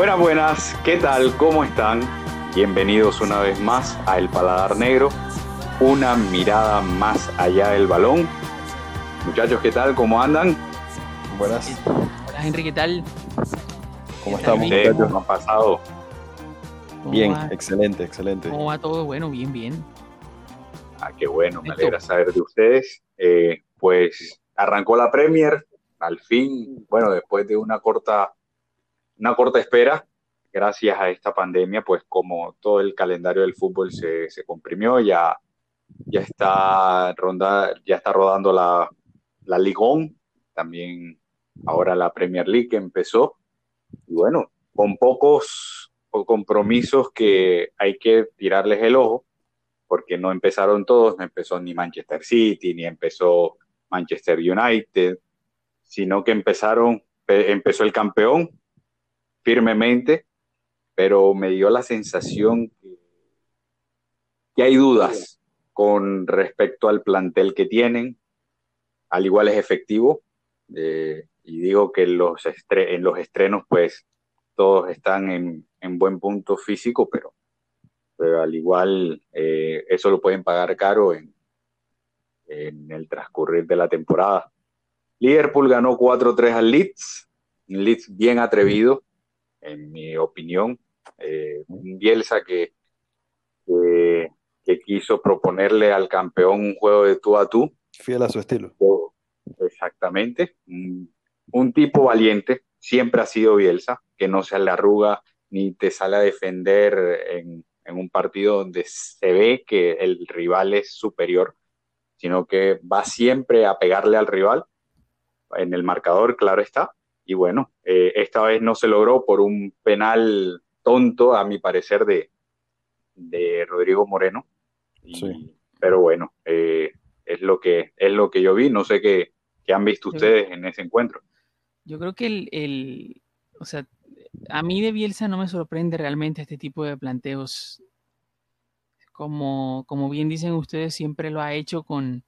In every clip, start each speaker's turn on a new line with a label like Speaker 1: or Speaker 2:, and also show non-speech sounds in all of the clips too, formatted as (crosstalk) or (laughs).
Speaker 1: Buenas, buenas, ¿qué tal? ¿Cómo están? Bienvenidos una vez más a El Paladar Negro, una mirada más allá del balón. Muchachos, ¿qué tal? ¿Cómo andan?
Speaker 2: Buenas.
Speaker 3: Hola Henry, ¿qué tal?
Speaker 2: ¿Cómo
Speaker 3: ¿Qué tal,
Speaker 2: estamos?
Speaker 1: ¿Cómo
Speaker 2: muchachos?
Speaker 1: han pasado?
Speaker 3: ¿Cómo
Speaker 2: Bien,
Speaker 3: va?
Speaker 2: excelente, excelente.
Speaker 3: ¿Cómo va todo? Bueno, bien, bien.
Speaker 1: Ah, qué bueno, me alegra saber de ustedes. Eh, pues arrancó la Premier, al fin, bueno, después de una corta, una corta espera, gracias a esta pandemia, pues como todo el calendario del fútbol se, se comprimió, ya, ya está ronda, ya está rodando la, la Ligón, también ahora la Premier League que empezó, y bueno, con pocos compromisos que hay que tirarles el ojo, porque no empezaron todos, no empezó ni Manchester City, ni empezó Manchester United, sino que empezaron, pe- empezó el campeón firmemente, pero me dio la sensación que, hay dudas con respecto al plantel que tienen, al igual es efectivo, eh, y digo que los en los estrenos pues todos están en, en buen punto físico, pero al igual eh, eso lo pueden pagar caro en, en el transcurrir de la temporada. Liverpool ganó 4-3 al Leeds, Leeds bien atrevido, en mi opinión, eh, un Bielsa que, que, que quiso proponerle al campeón un juego de tú a tú,
Speaker 2: Fiel a su estilo.
Speaker 1: Exactamente. Un, un tipo valiente, siempre ha sido Bielsa, que no se le arruga ni te sale a defender en, en un partido donde se ve que el rival es superior, sino que va siempre a pegarle al rival en el marcador, claro está. Y bueno, eh, esta vez no se logró por un penal tonto, a mi parecer, de, de Rodrigo Moreno. Y-
Speaker 2: Sí.
Speaker 1: Pero bueno, eh, es lo que es lo que yo vi. No sé qué, qué han visto ustedes en ese encuentro.
Speaker 3: Yo creo que el, el- o sea, a mí de Bielsa no me sorprende realmente este tipo de planteos. Como, como bien dicen ustedes, siempre lo ha hecho con,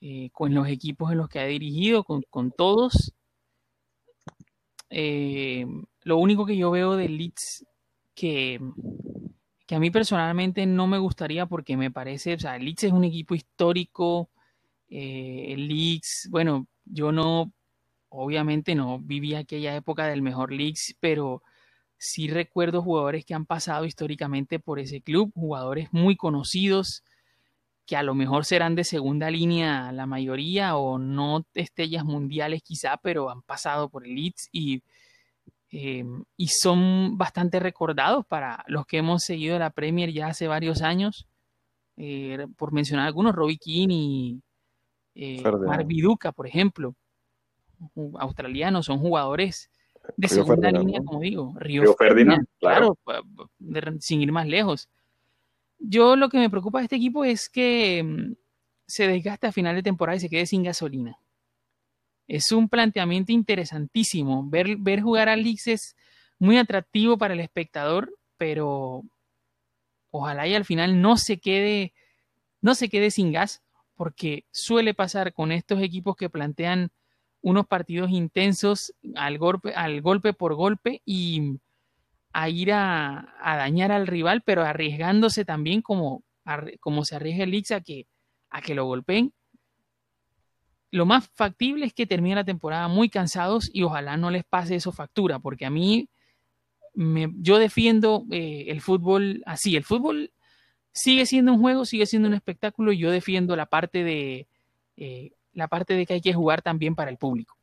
Speaker 3: eh, con los equipos en los que ha dirigido, con, con todos. Eh, lo único que yo veo del Leeds que, que a mí personalmente no me gustaría porque me parece, o sea, Leeds es un equipo histórico. eh, el Leeds, bueno, yo no, obviamente no viví aquella época del mejor Leeds, pero sí recuerdo jugadores que han pasado históricamente por ese club, jugadores muy conocidos que a lo mejor serán de segunda línea la mayoría o no estrellas mundiales quizá, pero han pasado por el Leeds y, eh, y son bastante recordados para los que hemos seguido la Premier ya hace varios años. Eh, por mencionar algunos, Robbie Keane y eh, Viduka, por ejemplo, australianos, son jugadores de
Speaker 2: Río
Speaker 3: segunda
Speaker 2: Ferdinand,
Speaker 3: línea,
Speaker 2: ¿no?
Speaker 3: como digo. Río,
Speaker 1: Río Ferdinand,
Speaker 3: claro, sin ir más lejos. Yo lo que me preocupa de este equipo es que mm, se desgaste a final de temporada y se quede sin gasolina. Es un planteamiento interesantísimo. Ver, ver jugar a Leeds es muy atractivo para el espectador, pero ojalá y al final no se quede, no se quede sin gas, porque suele pasar con estos equipos que plantean unos partidos intensos al golpe, al golpe por golpe y a ir a, dañar al rival, pero arriesgándose también como, como se arriesga el Leeds a que, a que lo golpeen. Lo más factible es que termine la temporada muy cansados y ojalá no les pase eso factura, porque a mí me- yo defiendo eh, el fútbol así. El fútbol sigue siendo un juego, sigue siendo un espectáculo y yo defiendo la parte de eh, la parte de que hay que jugar también para el público.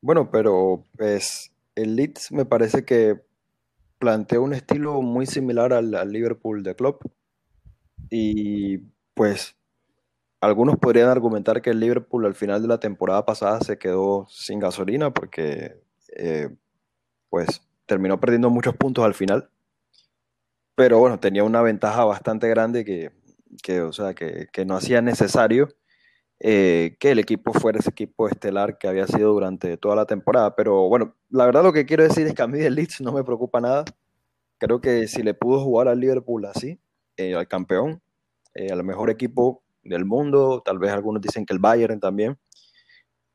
Speaker 2: Bueno, pero pues el Leeds me parece que plantea un estilo muy similar al, al Liverpool de Klopp. Y pues algunos podrían argumentar que el Liverpool al final de la temporada pasada se quedó sin gasolina porque eh, pues terminó perdiendo muchos puntos al final. Pero bueno, tenía una ventaja bastante grande que, que, o sea, que, que no hacía necesario eh, que el equipo fuera ese equipo estelar que había sido durante toda la temporada. Pero bueno, la verdad lo que quiero decir es que a mí del Leeds no me preocupa nada. Creo que si le pudo jugar al Liverpool así, eh, al campeón, eh, al mejor equipo del mundo, tal vez algunos dicen que el Bayern también,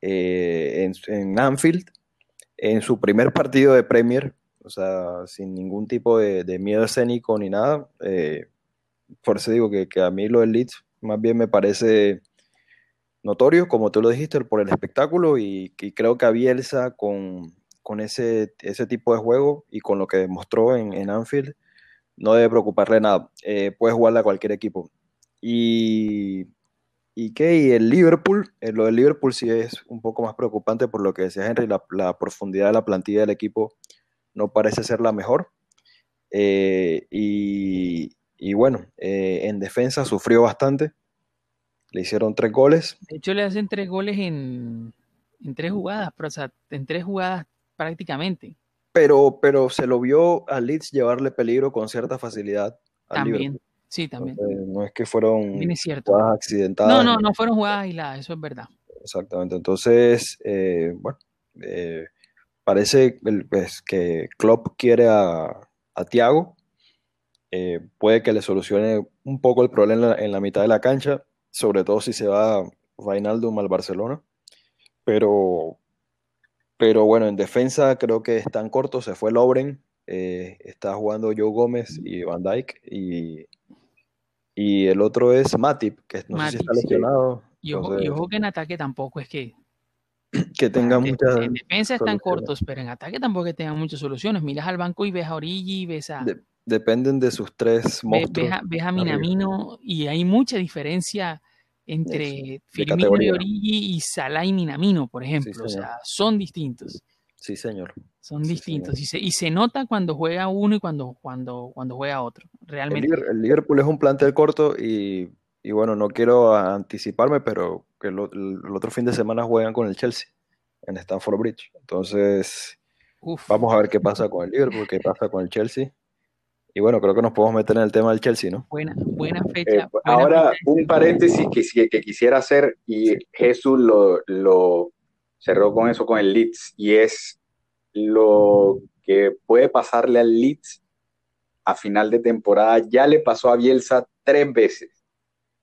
Speaker 2: eh, en, Anfield, en su primer partido de Premier, o sea, sin ningún tipo de, miedo escénico ni nada. Eh, por eso digo que, a mí lo del Leeds más bien me parece notorio, como tú lo dijiste, por el espectáculo y, creo que a Bielsa con, con ese, ese tipo de juego y con lo que demostró en, en Anfield, no debe preocuparle nada. Eh, puede jugarle a cualquier equipo. Y, y que el Liverpool, eh, lo del Liverpool sí es un poco más preocupante por lo que decía Henry, la, profundidad de la plantilla del equipo no parece ser la mejor. Eh, y, bueno, en defensa sufrió bastante. Le hicieron tres goles.
Speaker 3: De hecho, le hacen tres goles en, en tres jugadas, pero, o sea, en tres jugadas prácticamente
Speaker 2: pero, pero se lo vio a Leeds llevarle peligro con cierta facilidad.
Speaker 3: También, sí, también.
Speaker 2: no es que fueron
Speaker 3: jugadas accidentadas. No, no, no fueron jugadas aisladas, eso es verdad.
Speaker 2: Exactamente, entonces, eh, bueno, eh, parece pues, que Klopp quiere a, a Thiago, eh, puede que le solucione un poco el problema en la, mitad de la cancha, sobre todo si se va Vainaldum al Barcelona, pero pero bueno, en defensa creo que están cortos. Se fue Lobren, eh, está jugando Joe Gómez y Van Dyke. Y, y el otro es Matip, que no sé si está lesionado.
Speaker 3: Y ojo, que en ataque tampoco es que. (clears throat)
Speaker 2: Que tenga muchas.
Speaker 3: En defensa están cortos, pero en ataque tampoco que tengan muchas soluciones. Miras al banco y ves a Origi, ves a.
Speaker 2: dependen de sus tres monstruos.
Speaker 3: ves a Minamino y hay mucha diferencia entre Firmino y Origi y Salah y Minamino, por ejemplo. o sea, son distintos.
Speaker 2: Sí, señor.
Speaker 3: Son distintos. Y, se, y se nota cuando juega uno y cuando, cuando, cuando juega otro. Realmente.
Speaker 2: El, Liverpool es un plantel corto y, y bueno, no quiero anticiparme, pero que el, otro fin de semana juegan con el Chelsea en Stamford Bridge. Entonces, vamos a ver qué pasa con el Liverpool, qué pasa con el Chelsea. Y bueno, creo que nos podemos meter en el tema del Chelsea, ¿no?
Speaker 3: Buena, buena eh, fecha.
Speaker 1: ahora, un paréntesis que, que quisiera hacer, y Jesús lo, cerró con eso, con el Leeds, y es lo que puede pasarle al Leeds a final de temporada. Ya le pasó a Bielsa tres veces.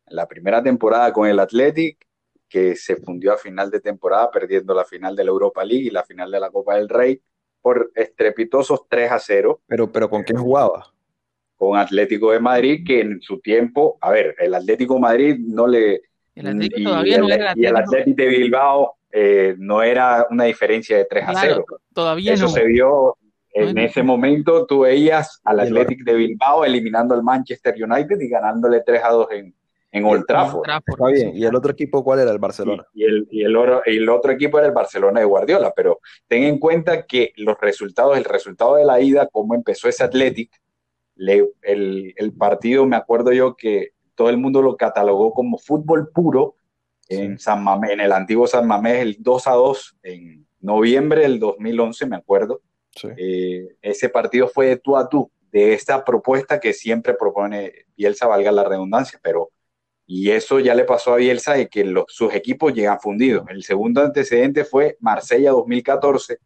Speaker 1: la primera temporada con el Athletic, que se fundió a final de temporada, perdiendo la final de la Europa League y la final de la Copa del Rey por estrepitosos 3 a 0.
Speaker 2: Pero, pero ¿con quién jugaba?
Speaker 1: Con Atlético de Madrid, que en su tiempo, a ver, el Atlético de Madrid no le...
Speaker 3: El Atlético y, todavía no era
Speaker 1: Y el Atlético de Bilbao eh, no era una diferencia de 3 a 0.
Speaker 3: Todavía
Speaker 1: Eso se vio en ese momento, tú veías al Atlético de Bilbao eliminando al Manchester United y ganándole 3 a 2 en, en Old Trafford.
Speaker 2: Está bien. ¿Y el otro equipo cuál era? El Barcelona.
Speaker 1: Y, el, y el, el, otro equipo era el Barcelona de Guardiola. Pero ten en cuenta que los resultados, el resultado de la ida, cómo empezó ese El, partido, me acuerdo yo que todo el mundo lo catalogó como fútbol puro en, San en el antiguo San Mamés, el 2 a 2 en noviembre del 2011, me acuerdo. Eh, ese partido fue de tú a tú, de esta propuesta que siempre propone Bielsa, valga la redundancia, pero y eso ya le pasó a Bielsa de que los, sus equipos llegan fundidos. El segundo antecedente fue Marsella 2014,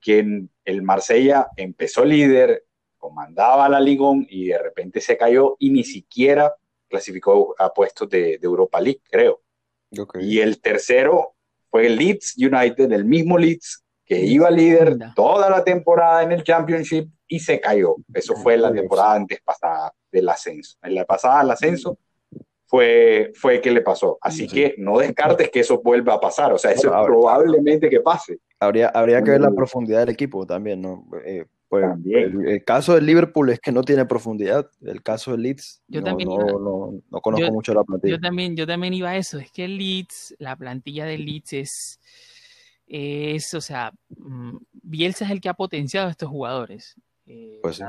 Speaker 1: que el Marsella empezó líder, comandaba la Ligón y de repente se cayó y ni siquiera clasificó a puestos de, Europa League, creo. Y el tercero fue el Leeds United, el mismo Leeds que iba líder toda la temporada en el Championship y se cayó. Eso fue la temporada antes pasada del ascenso. En la pasada del ascenso fue, fue que le pasó. Así que no descartes que eso vuelva a pasar. O sea, eso es probablemente que pase.
Speaker 2: Habría, habría que ver la profundidad del equipo también, ¿no? Eh, pues el, caso del Liverpool es que no tiene profundidad. El caso del Leeds, yo no, también no, conozco mucho la plantilla.
Speaker 3: Yo también, yo también iba a eso. Es que el Leeds, la plantilla del Leeds es, es o sea, mm, Bielsa es el que ha potenciado a estos jugadores. Eh, pues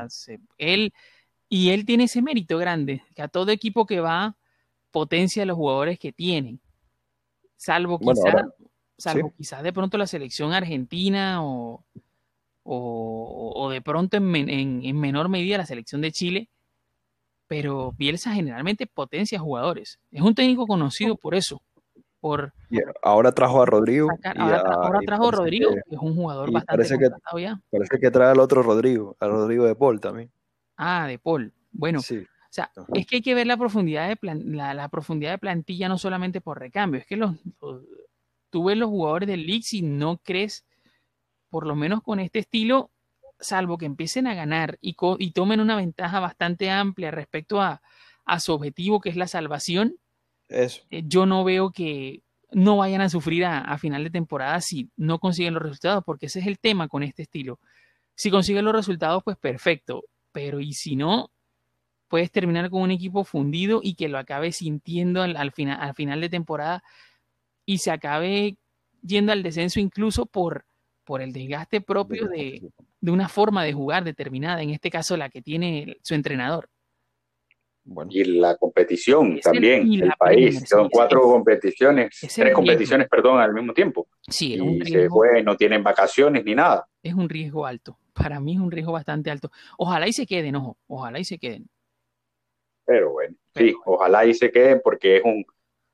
Speaker 3: él, y él tiene ese mérito grande, que a todo equipo que va potencia a los jugadores que tienen. Salvo quizás salvo quizás de pronto la selección argentina o o, de pronto en, menor medida la selección de Chile, pero Bielsa generalmente potencia jugadores. Es un técnico conocido por eso. Por
Speaker 2: ahora trajo a Rodrigo.
Speaker 3: ahora, trajo a Rodrigo, que, es un jugador bastante
Speaker 2: parece que, ya. Parece que trae al otro Rodrigo, al Rodrigo de Paul también.
Speaker 3: Ah, de Paul. Bueno, o sea, es que hay que ver la profundidad de la, profundidad de plantilla no solamente por recambio, es que los, tú ves los jugadores del League y no crees por lo menos con este estilo, salvo que empiecen a ganar y, y tomen una ventaja bastante amplia respecto a, a su objetivo, que es la salvación,
Speaker 2: Eso.
Speaker 3: eh, yo no veo que no vayan a sufrir a, a, final de temporada si no consiguen los resultados, porque ese es el tema con este estilo. Si consiguen los resultados, pues perfecto, pero y si no, puedes terminar con un equipo fundido y que lo acabe sintiendo al, al, final, al final de temporada y se acabe yendo al descenso incluso por, por el desgaste propio de, de una forma de jugar determinada, en este caso la que tiene su entrenador.
Speaker 1: Bueno. Y la competición
Speaker 3: Es
Speaker 1: también,
Speaker 3: el-
Speaker 1: país. Son
Speaker 3: sí,
Speaker 1: cuatro
Speaker 3: es-
Speaker 1: competiciones, tres competiciones, perdón, al mismo tiempo.
Speaker 3: Sí, es un,
Speaker 1: Y se
Speaker 3: riesgo,
Speaker 1: juegan, no tienen vacaciones ni nada.
Speaker 3: es un riesgo alto. Para mí es un riesgo bastante alto. Ojalá y se queden, ojo, ojalá y se queden.
Speaker 1: Pero bueno,
Speaker 3: Pero
Speaker 1: sí, ojalá y se queden porque es un,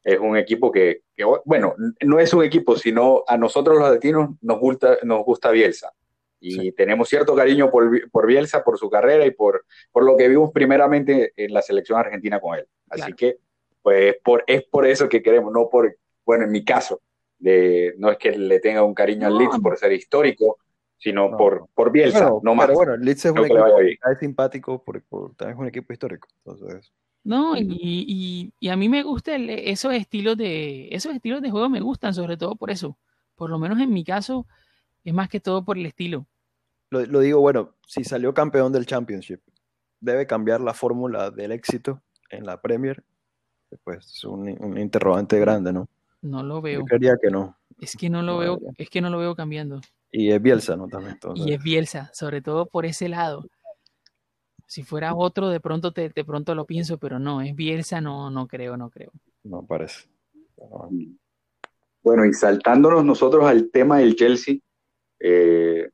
Speaker 1: es un equipo que, que, bueno, no es un equipo, sino a nosotros los latinos nos gusta, nos gusta Bielsa. Y
Speaker 2: Sí.
Speaker 1: tenemos cierto cariño por, por Bielsa, por su carrera y por, por lo que vimos primeramente en la selección argentina con él. Así
Speaker 3: Claro.
Speaker 1: que, pues, por, es por eso que queremos, no por, bueno, en mi caso, de, no es que le tenga un cariño al
Speaker 3: No.
Speaker 1: Leeds por ser histórico, sino
Speaker 2: No.
Speaker 1: por, por Bielsa,
Speaker 2: Bueno,
Speaker 1: no más.
Speaker 2: pero bueno, el Leeds es un
Speaker 1: que le
Speaker 2: equipo es simpático por- también es un equipo histórico. Entonces,
Speaker 3: No, y, y- y a mí me gustan esos estilos de, esos estilos de juego me gustan, sobre todo por eso. Por lo menos en mi caso, es más que todo por el estilo.
Speaker 2: lo, lo digo, bueno, si salió campeón del Championship, debe cambiar la fórmula del éxito en la Premier. Pues es un, un interrogante grande, ¿no?
Speaker 3: No lo
Speaker 2: Yo
Speaker 3: veo.
Speaker 2: creería que no.
Speaker 3: Es que no lo
Speaker 2: No,
Speaker 3: veo,
Speaker 2: debería.
Speaker 3: es que no lo veo cambiando.
Speaker 2: Y es Bielsa, ¿no? También. Entonces,
Speaker 3: Y es Bielsa, sobre todo por ese lado. Si fuera otro, de pronto te, de pronto lo pienso, pero no, es Bielsa, no, no creo, no creo.
Speaker 2: no parece.
Speaker 1: Bueno, y saltándonos nosotros al tema del Chelsea, eh,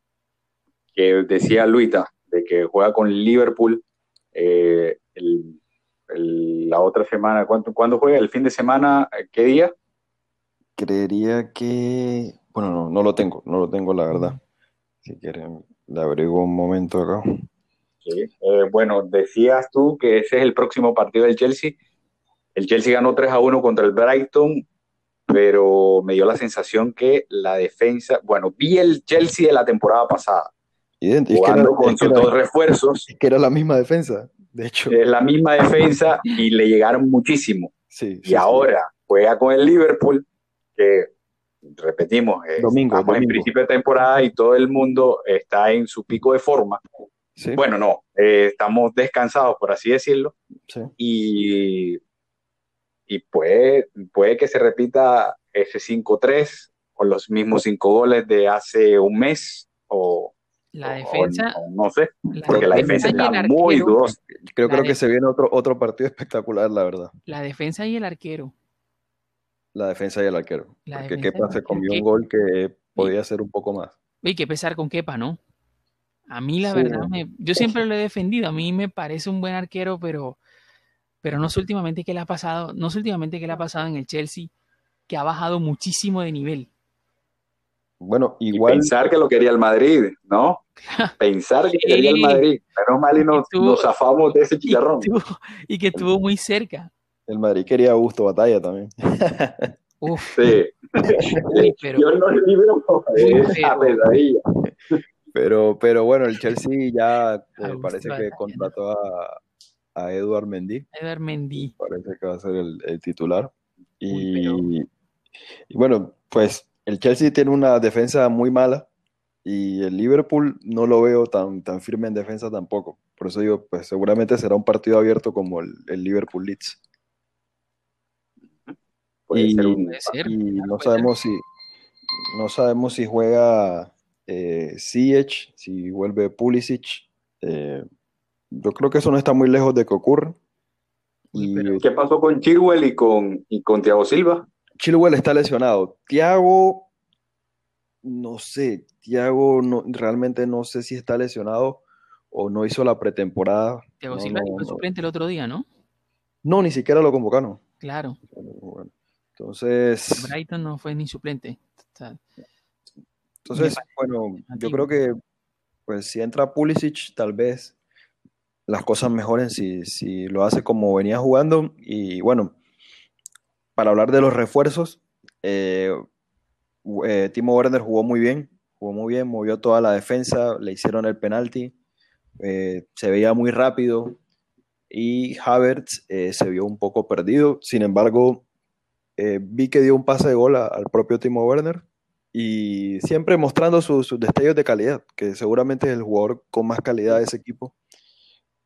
Speaker 1: que decía Luita, de que juega con Liverpool eh, el- el- la otra semana, ¿cuánto, ¿cuándo juega? ¿El fin de semana? ¿Qué día?
Speaker 2: creería que. Bueno, no, no lo tengo, no lo tengo, la verdad. Si quieren, le abrigo un momento acá.
Speaker 1: Sí. Eh, bueno, decías tú que ese es el próximo partido del Chelsea. El Chelsea ganó 3 a 1 contra el Brighton, pero me dio la sensación que la defensa, bueno, vi el Chelsea de la temporada pasada,
Speaker 2: Idéntico. Es que era-
Speaker 1: jugando con
Speaker 2: es que
Speaker 1: sus
Speaker 2: era-
Speaker 1: dos refuerzos,
Speaker 2: es que era la misma defensa, de hecho.
Speaker 1: es la misma defensa y le llegaron muchísimo.
Speaker 2: Sí,
Speaker 1: Y
Speaker 2: sí.
Speaker 1: ahora juega con el Liverpool, que repetimos,
Speaker 2: Domingo,
Speaker 1: estamos en principio de temporada y todo el mundo está en su pico de forma.
Speaker 2: Sí,
Speaker 1: Bueno, no, eh, estamos descansados, por así decirlo,
Speaker 2: sí.
Speaker 1: y, y puede, puede que se repita ese 5-3 con los mismos cinco goles de hace un mes, o,
Speaker 3: La
Speaker 1: o-
Speaker 3: defensa,
Speaker 1: o no sé,
Speaker 3: la
Speaker 1: porque la defensa
Speaker 3: y el
Speaker 1: está muy
Speaker 3: arquero-
Speaker 1: dudosa.
Speaker 2: Creo,
Speaker 3: La
Speaker 2: creo que se viene otro, otro partido espectacular, la verdad.
Speaker 3: la defensa y el arquero.
Speaker 2: La defensa y el arquero.
Speaker 3: La
Speaker 2: Porque
Speaker 3: defensa y
Speaker 2: Kepa
Speaker 3: el
Speaker 2: se
Speaker 3: arquero.
Speaker 2: comió un gol que podía ser un poco más.
Speaker 3: Hay que pesar con Kepa, ¿no? A mí la
Speaker 2: Sí.
Speaker 3: verdad, me, yo siempre lo he defendido. A mí me parece un buen arquero, pero, pero no sé últimamente qué le ha pasado, no sé últimamente qué le ha pasado en el Chelsea, que ha bajado muchísimo de nivel.
Speaker 2: Bueno,
Speaker 1: Y
Speaker 2: igual,
Speaker 1: pensar que lo quería el Madrid, ¿no? (laughs) Pensar que
Speaker 3: Sí.
Speaker 1: quería el Madrid. Menos mal y nos, nos zafamos de ese chicharrón.
Speaker 3: estuvo, y que estuvo muy cerca.
Speaker 2: el Madrid quería a Augusto Batalla también.
Speaker 3: Uf,
Speaker 1: Sí. (laughs)
Speaker 3: uy, pero
Speaker 1: Yo no libro de
Speaker 3: Uy,
Speaker 1: esa
Speaker 3: pero-
Speaker 1: pesadilla.
Speaker 2: Pero, pero bueno, el (laughs) Chelsea ya eh, parece que contrató a, a Eduard Mendy.
Speaker 3: Eder Mendy.
Speaker 2: Parece que va a ser el, el titular. Y, bueno, pues el Chelsea tiene una defensa muy mala y el Liverpool no lo veo tan, tan firme en defensa tampoco. Por eso digo, pues seguramente será un partido abierto como el, el Liverpool Leeds.
Speaker 1: Puede
Speaker 2: Y-
Speaker 1: ser un-
Speaker 3: Puede ser.
Speaker 2: Y no sabemos si no sabemos si juega eh, si vuelve Pulisic. Eh, yo creo que eso no está muy lejos de que ocurra. Y
Speaker 3: pero-
Speaker 1: ¿Qué pasó con Chilwell y con, y con Thiago Silva?
Speaker 2: Chilwell está lesionado. Thiago, no sé, Thiago no, realmente no sé si está lesionado o no hizo la pretemporada.
Speaker 3: Thiago
Speaker 2: No,
Speaker 3: Silva
Speaker 2: no,
Speaker 3: fue
Speaker 2: no.
Speaker 3: suplente el otro día, ¿no?
Speaker 2: No, ni siquiera lo convocaron.
Speaker 3: Claro.
Speaker 2: Bueno, entonces,
Speaker 3: Brighton no fue ni suplente. O sea,
Speaker 2: entonces, bueno, yo creo que pues si entra Pulisic, tal vez las cosas mejoren si, si lo hace como venía jugando. Y bueno, para hablar de los refuerzos, eh, eh, Timo Werner jugó muy bien, jugó muy bien, movió toda la defensa, le hicieron el penalti, eh, se veía muy rápido y Havertz eh, se vio un poco perdido. Sin embargo, eh, vi que dio un pase de gol a- al propio Timo Werner y siempre mostrando sus, sus destellos de calidad, que seguramente es el jugador con más calidad de ese equipo.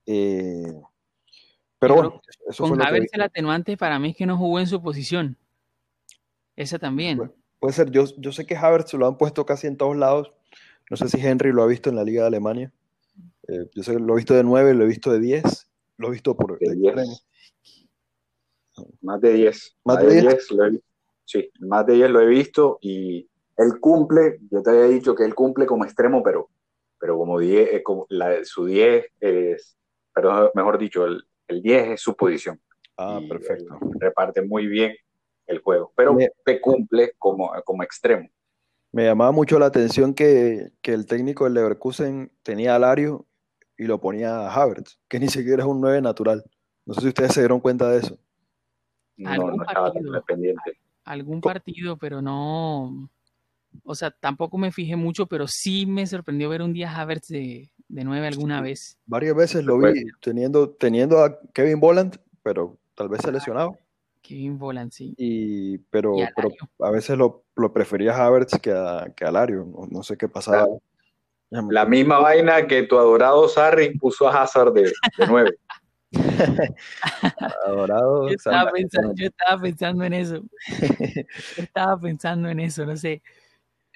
Speaker 2: Eh, pero bueno, eso
Speaker 3: Con. Havertz el atenuante para mí es que no jugó en su posición. Esa también.
Speaker 2: Bueno. Puede ser, yo, yo sé que Havertz lo han puesto casi en todos lados. No sé si Henry lo ha visto en la Liga de Alemania. Eh, yo sé que lo he visto de 9, lo he visto de 10, lo he visto por
Speaker 1: De
Speaker 2: de
Speaker 1: 10.
Speaker 2: extremo.
Speaker 1: Más de 10.
Speaker 2: ¿Más de
Speaker 1: de
Speaker 2: 10?
Speaker 1: 10 lo he visto. Sí, más de 10 lo he visto y él cumple, yo te había dicho que él cumple como extremo, pero, pero como 10, eh, como la- su 10 es, perdón, mejor dicho, el, el 10 es su posición.
Speaker 2: Ah,
Speaker 1: Y
Speaker 2: perfecto.
Speaker 1: reparte muy bien el juego, pero
Speaker 2: Me-
Speaker 1: te cumple como, como extremo.
Speaker 2: Me llamaba mucho la atención que, que el técnico del Leverkusen tenía a Lario y lo ponía a Havertz, que ni siquiera es un 9 natural. No sé si ustedes se dieron cuenta de eso.
Speaker 1: No,
Speaker 3: Algún
Speaker 1: no estaba
Speaker 3: partido.
Speaker 1: tan pendiente.
Speaker 3: Algún partido, pero no. O sea, tampoco me fijé mucho, pero sí me sorprendió ver un día a Havertz de, de 9 alguna vez.
Speaker 2: Varias veces lo vi teniendo, teniendo a Kevin Volant, pero tal vez se lesionado.
Speaker 3: Kevin Volant, sí.
Speaker 2: Y, pero,
Speaker 3: Y a
Speaker 2: pero a veces lo, lo prefería a Havertz que a, que a Lario. No, no sé qué pasaba.
Speaker 1: Claro. La misma vaina que tu adorado Sarri puso a Hazard de, de 9. (laughs)
Speaker 2: Adorado.
Speaker 3: Yo estaba,
Speaker 2: Santa-
Speaker 3: pensando, yo estaba pensando en eso. (laughs) Yo estaba pensando en eso, no sé.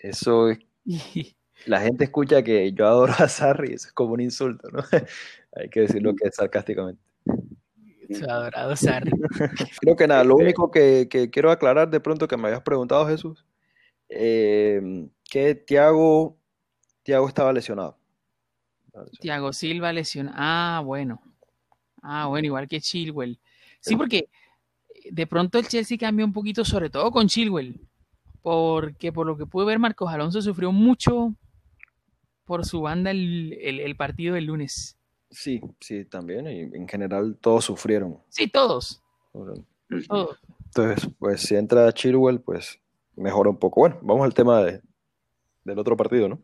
Speaker 2: Eso es (laughs) la gente escucha que yo adoro a Sarri, eso es como un insulto, ¿no? (laughs) Hay que decirlo que es sarcásticamente.
Speaker 3: Su adorado Sarri. (laughs)
Speaker 2: Creo que nada, lo
Speaker 1: Este-
Speaker 2: único que, que quiero aclarar de pronto que me habías preguntado, Jesús, eh, que Thiago, Thiago estaba lesionado.
Speaker 3: Thiago Silva lesionado. Ah, bueno. Ah, bueno, igual que Chilwell. Sí, porque de pronto el Chelsea cambió un poquito, sobre todo con Chilwell. Porque por lo que pude ver, Marcos Alonso sufrió mucho por su banda el, el- el partido del lunes.
Speaker 2: Sí, sí, también, y en general todos sufrieron.
Speaker 3: Sí, todos. todos.
Speaker 2: Entonces, pues si entra Chilwell, pues mejora un poco. Bueno, vamos al tema de- del otro partido, ¿no?